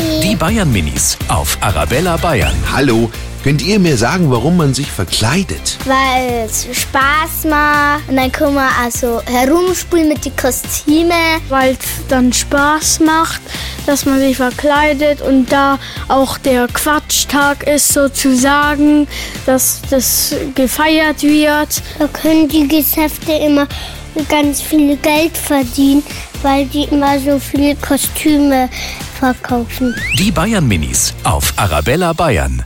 Die Bayern Minis auf Arabella Bayern. Hallo, könnt ihr mir sagen, warum man sich verkleidet? Weil es Spaß macht. Und dann können wir also herumspielen mit den Kostümen. weil es dann Spaß macht, dass man sich verkleidet und da auch der Quatschtag ist sozusagen, dass das gefeiert wird. Da können die Geschäfte immer ganz viel Geld verdienen, weil die immer so viele Kostüme verkaufen. Die Bayern Minis auf Arabella Bayern.